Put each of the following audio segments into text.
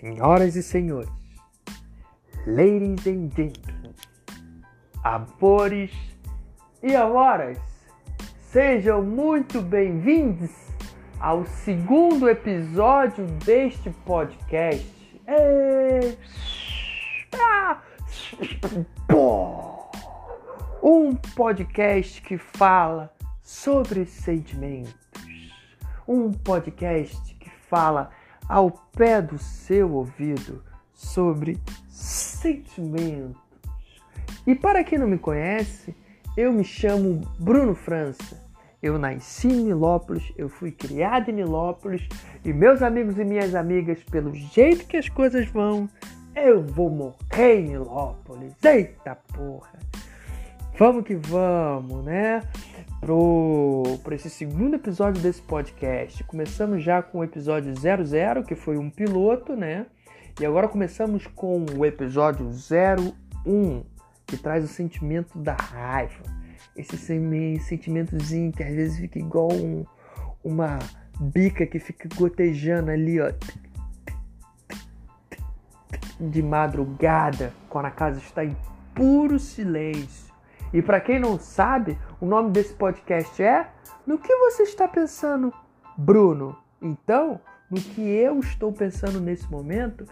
Senhoras e senhores, ladies and gentlemen, amores e amoras, sejam muito bem-vindos ao segundo episódio deste podcast. Um podcast que fala sobre sentimentos. Um podcast que fala ao pé do seu ouvido sobre sentimentos. E para quem não me conhece, eu me chamo Bruno França. Eu nasci em Nilópolis, eu fui criado em Nilópolis e meus amigos e minhas amigas, pelo jeito que as coisas vão, eu vou morrer em Nilópolis. Eita porra! Vamos que vamos, né? Para esse segundo episódio desse podcast. Começamos já com o episódio 00, que foi um piloto, né? E agora começamos com o episódio 01, que traz o sentimento da raiva. Esse sentimentozinho que às vezes fica igual um, uma bica que fica gotejando ali, ó. De madrugada, quando a casa está em puro silêncio e para quem não sabe, o nome desse podcast é No que você está pensando, Bruno? Então, no que eu estou pensando nesse momento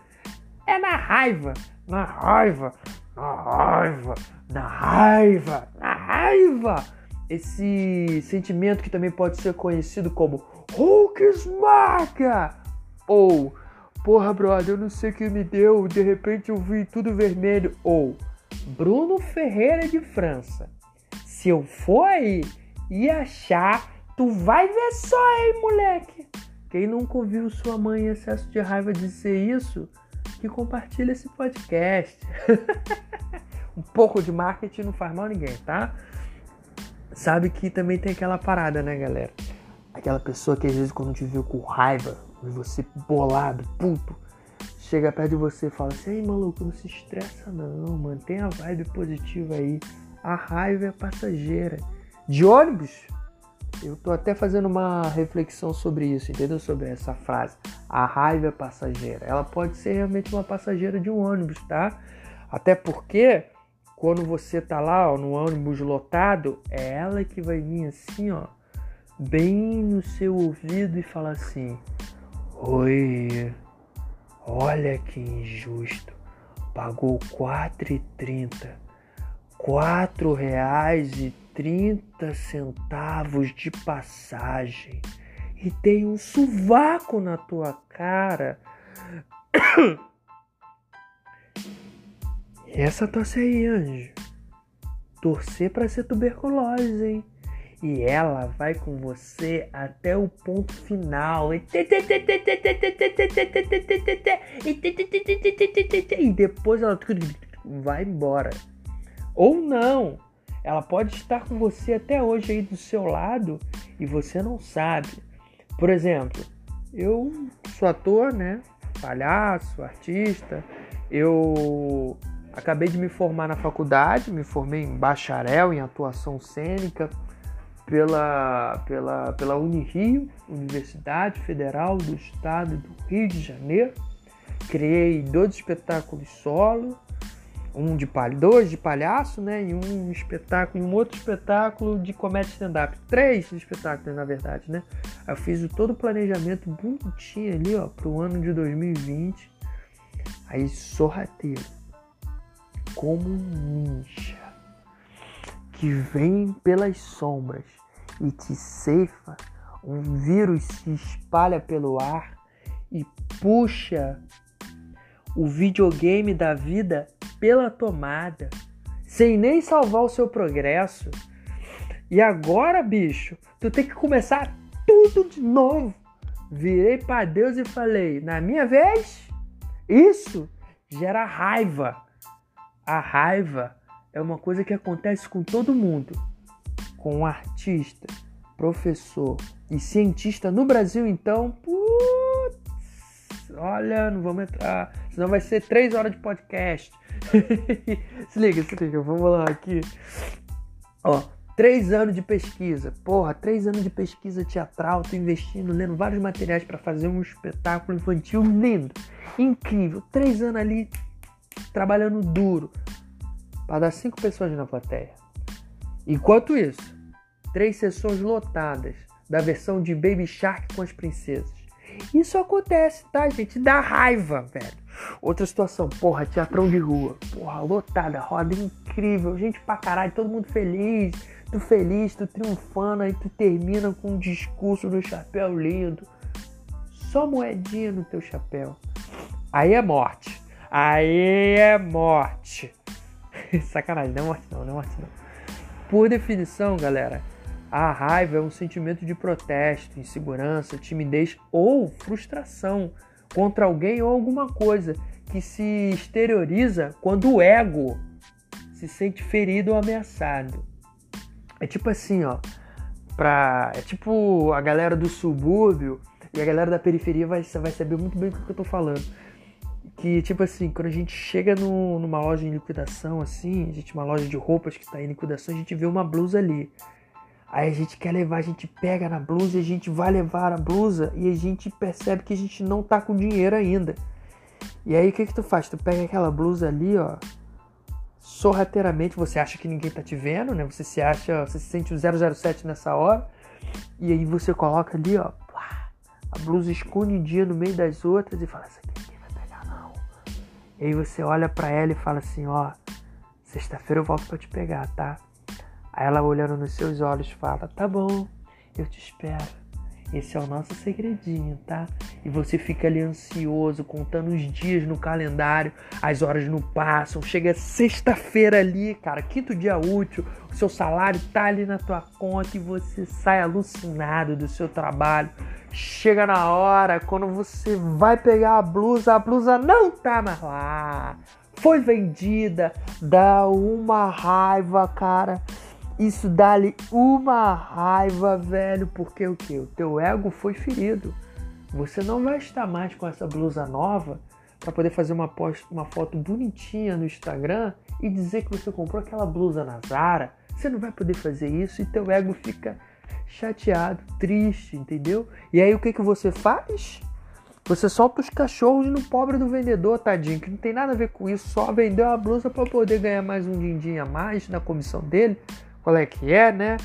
é na raiva, na raiva, na raiva, na raiva, na raiva. Esse sentimento que também pode ser conhecido como Hulk esmaga ou porra, brother, eu não sei o que me deu, de repente eu vi tudo vermelho ou Bruno Ferreira de França. Se eu for aí e achar, tu vai ver só, hein, moleque. Quem nunca ouviu sua mãe em excesso de raiva dizer isso, que compartilha esse podcast. um pouco de marketing não faz mal a ninguém, tá? Sabe que também tem aquela parada, né, galera? Aquela pessoa que às vezes quando te viu com raiva, você bolado, puto, chega perto de você e fala assim: Ei, maluco, não se estressa não, mantém a vibe positiva aí. A raiva é passageira. De ônibus, eu tô até fazendo uma reflexão sobre isso, entendeu? Sobre essa frase. A raiva é passageira. Ela pode ser realmente uma passageira de um ônibus, tá? Até porque quando você tá lá ó, no ônibus lotado, é ela que vai vir assim, ó, bem no seu ouvido e falar assim: Oi, Olha que injusto. Pagou R$ 4,30. R$ reais e trinta centavos de passagem e tem um sovaco na tua cara. Essa tosse aí, anjo. Torcer para ser tuberculose, hein? E ela vai com você até o ponto final. E depois ela vai embora. Ou não. Ela pode estar com você até hoje aí do seu lado e você não sabe. Por exemplo, eu sou ator, né? Palhaço, artista. Eu acabei de me formar na faculdade, me formei em bacharel em atuação cênica pela, pela, pela Unirio, Universidade Federal do Estado do Rio de Janeiro. Criei dois espetáculos solo, um de palha, dois de palhaço, né, e um espetáculo, e um outro espetáculo de comédia stand-up, três espetáculos na verdade, né. Eu fiz todo o planejamento bonitinho ali, ó, pro ano de 2020. Aí sorrateiro, como um ninja que vem pelas sombras e te ceifa, um vírus se espalha pelo ar e puxa o videogame da vida pela tomada, sem nem salvar o seu progresso. E agora, bicho, tu tem que começar tudo de novo. Virei para Deus e falei: na minha vez, isso gera raiva. A raiva é uma coisa que acontece com todo mundo com um artista, professor e cientista no Brasil, então, putz, olha, não vamos entrar, senão vai ser três horas de podcast. se liga, se liga, vamos lá aqui. Ó, Três anos de pesquisa. Porra, três anos de pesquisa teatral, tô investindo, lendo vários materiais para fazer um espetáculo infantil lindo, incrível. Três anos ali trabalhando duro para dar cinco pessoas na plateia. Enquanto isso, três sessões lotadas da versão de Baby Shark com as princesas. Isso acontece, tá, gente? Dá raiva, velho. Outra situação, porra, teatrão de rua. Porra, lotada, roda incrível, gente pra caralho, todo mundo feliz. Tu feliz, tu triunfando, aí tu termina com um discurso no chapéu lindo. Só moedinha no teu chapéu. Aí é morte. Aí é morte. Sacanagem, não é morte não, não é morte não. Por definição, galera, a raiva é um sentimento de protesto, insegurança, timidez ou frustração contra alguém ou alguma coisa que se exterioriza quando o ego se sente ferido ou ameaçado. É tipo assim, ó, pra, é tipo a galera do subúrbio e a galera da periferia vai, vai saber muito bem do que eu tô falando. Que, tipo assim, quando a gente chega no, numa loja em liquidação, assim, a gente, uma loja de roupas que está em liquidação, a gente vê uma blusa ali. Aí a gente quer levar, a gente pega na blusa e a gente vai levar a blusa e a gente percebe que a gente não tá com dinheiro ainda. E aí o que que tu faz? Tu pega aquela blusa ali, ó, sorrateiramente, você acha que ninguém tá te vendo, né? Você se acha, você se sente o 007 nessa hora. E aí você coloca ali, ó, a blusa escondidinha no meio das outras e fala: "Essa E aí você olha para ela e fala assim, ó, sexta-feira eu volto para te pegar, tá? Aí ela olhando nos seus olhos fala: Tá bom, eu te espero. Esse é o nosso segredinho, tá? E você fica ali ansioso, contando os dias no calendário, as horas não passam, chega sexta-feira ali, cara, quinto dia útil, o seu salário tá ali na tua conta e você sai alucinado do seu trabalho. Chega na hora, quando você vai pegar a blusa, a blusa não tá mais lá. Foi vendida, dá uma raiva, cara. Isso dá-lhe uma raiva, velho, porque o que? O teu ego foi ferido. Você não vai estar mais com essa blusa nova para poder fazer uma, post, uma foto bonitinha no Instagram e dizer que você comprou aquela blusa na Zara. Você não vai poder fazer isso e teu ego fica chateado, triste, entendeu? E aí o que, que você faz? Você solta os cachorros no pobre do vendedor, tadinho, que não tem nada a ver com isso, só vendeu a blusa para poder ganhar mais um din-din a mais na comissão dele qual é que é, né?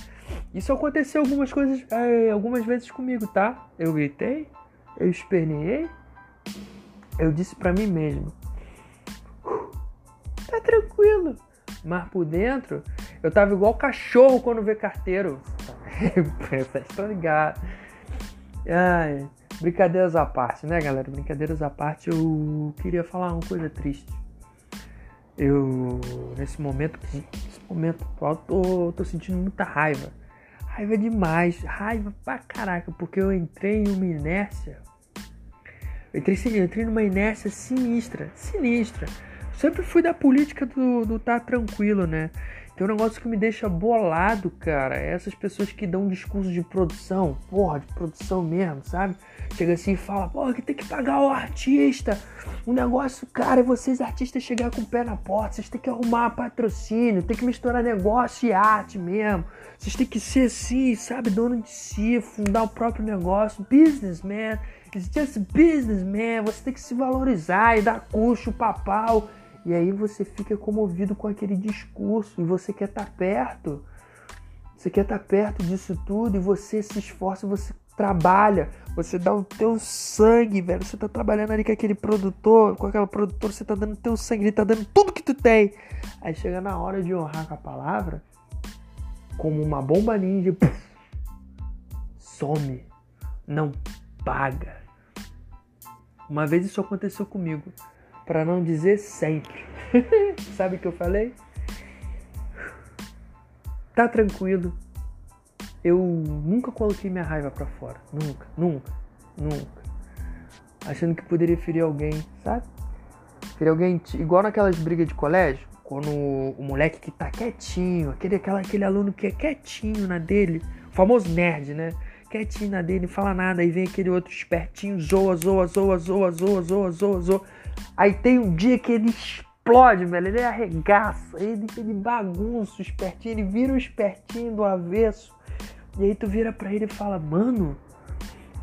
Isso aconteceu algumas coisas, é, algumas vezes comigo, tá? Eu gritei, eu esperneei, eu disse para mim mesmo, tá tranquilo. Mas por dentro, eu tava igual cachorro quando vê carteiro. Vocês estão ligados. Ai, brincadeiras à parte, né, galera? Brincadeiras à parte, eu queria falar uma coisa triste. Eu, nesse momento, momento atual, tô, tô sentindo muita raiva. Raiva demais, raiva pra caraca, porque eu entrei em uma inércia. Eu entrei, eu entrei numa inércia sinistra, sinistra. Sempre fui da política do, do tá tranquilo, né? Tem um negócio que me deixa bolado, cara. É essas pessoas que dão um discurso de produção, porra, de produção mesmo, sabe? Chega assim e fala, porra, que tem que pagar o artista. O negócio, cara, é vocês artistas chegar com o pé na porta. Vocês têm que arrumar patrocínio, tem que misturar negócio e arte mesmo. Vocês têm que ser assim, sabe, dono de si, fundar o próprio negócio. Businessman. It's just business, man. Você tem que se valorizar e dar custo, papau. E aí você fica comovido com aquele discurso e você quer estar tá perto. Você quer estar tá perto disso tudo e você se esforça, você trabalha, você dá o teu sangue, velho. Você tá trabalhando ali com aquele produtor, com aquela produtora, você tá dando teu sangue, ele tá dando tudo que tu tem. Aí chega na hora de honrar com a palavra, como uma bomba ninja, puff, some, não paga. Uma vez isso aconteceu comigo para não dizer sempre. Sabe o que eu falei? Tá tranquilo. Eu nunca coloquei minha raiva para fora. Nunca, nunca, nunca. Achando que poderia ferir alguém, sabe? Ferir alguém igual naquelas brigas de colégio, quando o moleque que tá quietinho, aquele, aquela, aquele aluno que é quietinho na dele, o famoso nerd, né? Quietinho na dele, não fala nada, aí vem aquele outro espertinho, zoa, zoa, zoa, zoa, zoa, zoa, zoa, zoa Aí tem um dia que ele explode, velho. Ele arregaça, ele, ele bagunça o espertinho, ele vira o espertinho do avesso. E aí tu vira pra ele e fala, mano,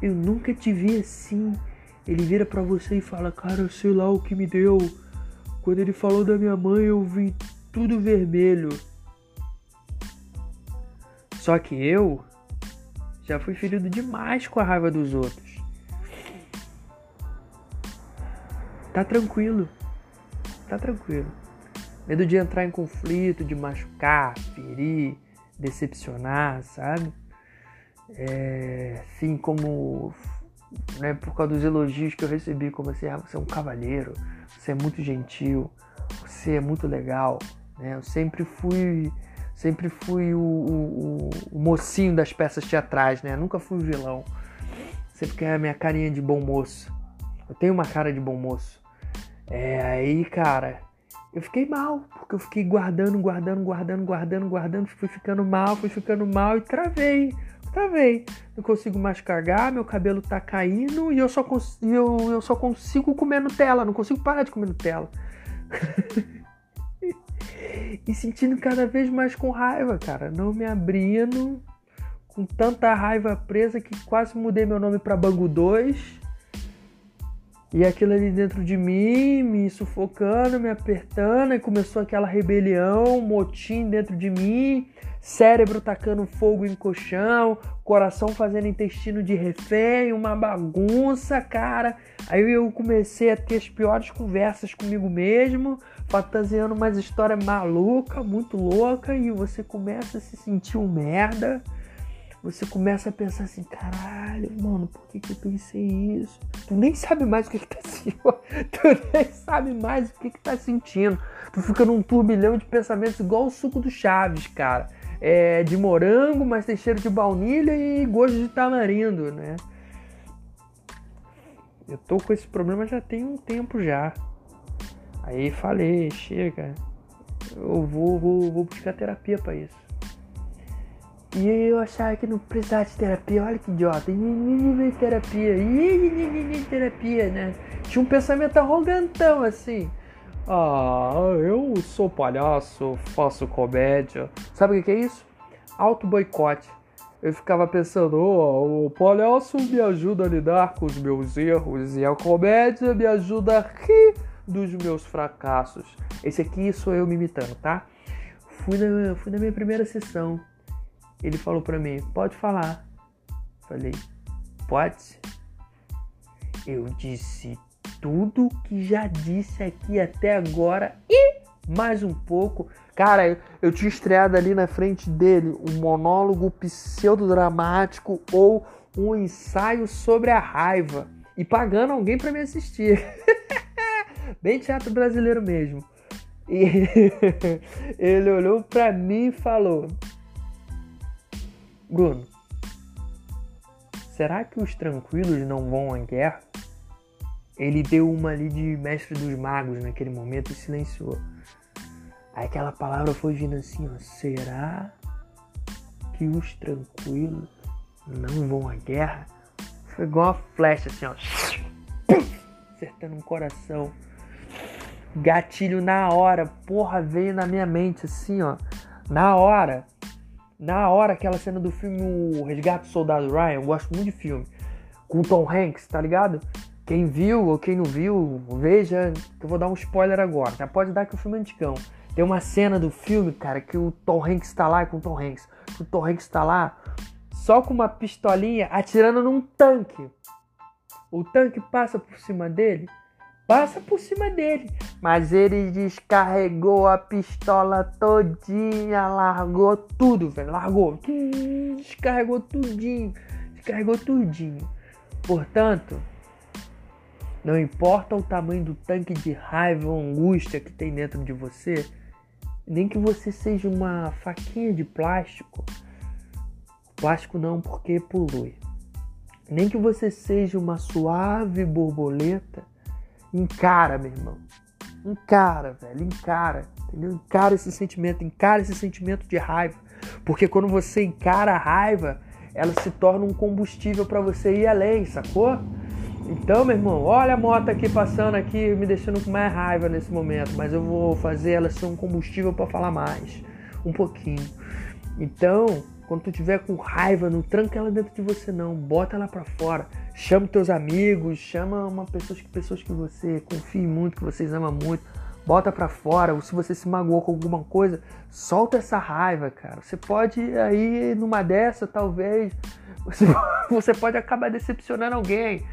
eu nunca te vi assim. Ele vira pra você e fala, cara, sei lá o que me deu. Quando ele falou da minha mãe, eu vi tudo vermelho. Só que eu já fui ferido demais com a raiva dos outros. Tá tranquilo. Tá tranquilo. Medo de entrar em conflito, de machucar, ferir, decepcionar, sabe? É, assim como né, por causa dos elogios que eu recebi, como assim, ah, você é um cavalheiro, você é muito gentil, você é muito legal, né? Eu sempre fui, sempre fui o, o, o mocinho das peças teatrais, né? nunca fui o vilão. Sempre que a minha carinha de bom moço. Eu tenho uma cara de bom moço. É, aí, cara, eu fiquei mal, porque eu fiquei guardando, guardando, guardando, guardando, guardando, fui ficando mal, fui ficando mal e travei. Travei. Não consigo mais cagar, meu cabelo tá caindo e eu só, eu, eu só consigo comer Nutella, não consigo parar de comer Nutella. e sentindo cada vez mais com raiva, cara. Não me abrindo, com tanta raiva presa que quase mudei meu nome para Bangu 2. E aquilo ali dentro de mim, me sufocando, me apertando, e começou aquela rebelião, motim dentro de mim, cérebro tacando fogo em colchão, coração fazendo intestino de refém, uma bagunça, cara. Aí eu comecei a ter as piores conversas comigo mesmo, fantasiando umas histórias maluca, muito louca, e você começa a se sentir um merda você começa a pensar assim, caralho, mano, por que, que eu pensei isso? Tu nem sabe mais o que, que tá sentindo. Tu nem sabe mais o que, que tá sentindo. Tu fica num turbilhão de pensamentos igual o suco do Chaves, cara. É de morango, mas tem cheiro de baunilha e gosto de tamarindo, né? Eu tô com esse problema já tem um tempo já. Aí falei, chega. Eu vou, vou, vou buscar terapia para isso. E eu achava que não precisava de terapia. Olha que idiota. E terapia. E terapia, né? Tinha um pensamento arrogantão assim. Ah, eu sou palhaço, faço comédia. Sabe o que é isso? Auto boicote. Eu ficava pensando, oh, o palhaço me ajuda a lidar com os meus erros e a comédia me ajuda a rir dos meus fracassos. Esse aqui sou eu me imitando, tá? Fui na, fui na minha primeira sessão ele falou para mim: "Pode falar". Falei: "Pode". Eu disse tudo que já disse aqui até agora e mais um pouco. Cara, eu, eu tinha estreado ali na frente dele um monólogo pseudodramático ou um ensaio sobre a raiva e pagando alguém para me assistir. Bem teatro brasileiro mesmo. E ele olhou para mim e falou: Bruno, será que os tranquilos não vão à guerra? Ele deu uma ali de mestre dos magos naquele momento e silenciou. Aí aquela palavra foi vindo assim, ó, será que os tranquilos não vão à guerra? Foi igual uma flecha assim, ó, acertando um coração. Gatilho na hora, porra, veio na minha mente assim, ó, na hora na hora, aquela cena do filme O Resgate do Soldado Ryan, eu gosto muito de filme, com o Tom Hanks, tá ligado? Quem viu ou quem não viu, veja, que eu vou dar um spoiler agora, tá? Pode dar que o filme é antigão. Tem uma cena do filme, cara, que o Tom Hanks tá lá, com o Tom Hanks, o Tom Hanks tá lá, só com uma pistolinha atirando num tanque. O tanque passa por cima dele, passa por cima dele. Mas ele descarregou a pistola todinha, largou tudo, velho. Largou. Descarregou tudinho. Descarregou tudinho. Portanto, não importa o tamanho do tanque de raiva ou angústia que tem dentro de você, nem que você seja uma faquinha de plástico. Plástico não, porque polui. Nem que você seja uma suave borboleta Encara, meu irmão. Encara, velho. Encara. Entendeu? Encara esse sentimento. Encara esse sentimento de raiva. Porque quando você encara a raiva, ela se torna um combustível para você ir além, sacou? Então, meu irmão, olha a moto aqui passando aqui, me deixando com mais raiva nesse momento, mas eu vou fazer ela ser um combustível para falar mais, um pouquinho. Então, quando tu tiver com raiva, não tranca ela dentro de você não, bota ela para fora. Chama teus amigos, chama uma pessoas, pessoas que você confie muito, que vocês amam muito, bota para fora. Ou se você se magoou com alguma coisa, solta essa raiva, cara. Você pode aí numa dessa, talvez, você, você pode acabar decepcionando alguém.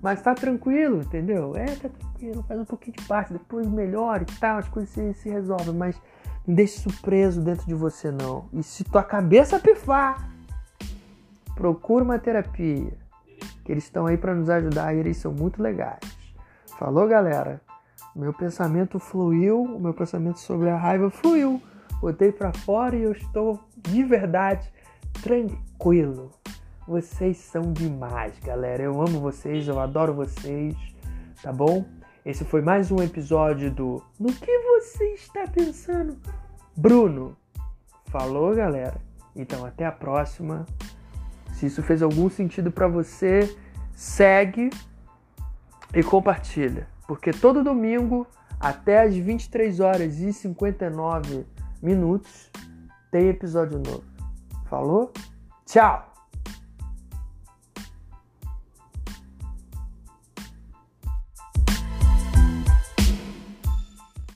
Mas tá tranquilo, entendeu? É, tá tranquilo, faz um pouquinho de parte, depois melhora e tal, as coisas se, se resolvem, mas não deixe isso preso dentro de você não. E se tua cabeça pifar, procura uma terapia, que eles estão aí para nos ajudar e eles são muito legais. Falou, galera? Meu pensamento fluiu, o meu pensamento sobre a raiva fluiu. Botei para fora e eu estou de verdade tranquilo. Vocês são demais, galera. Eu amo vocês, eu adoro vocês, tá bom? Esse foi mais um episódio do No que você está pensando? Bruno. Falou, galera. Então até a próxima. Se isso fez algum sentido para você, segue e compartilha, porque todo domingo até as 23 horas e 59 minutos tem episódio novo. Falou? Tchau.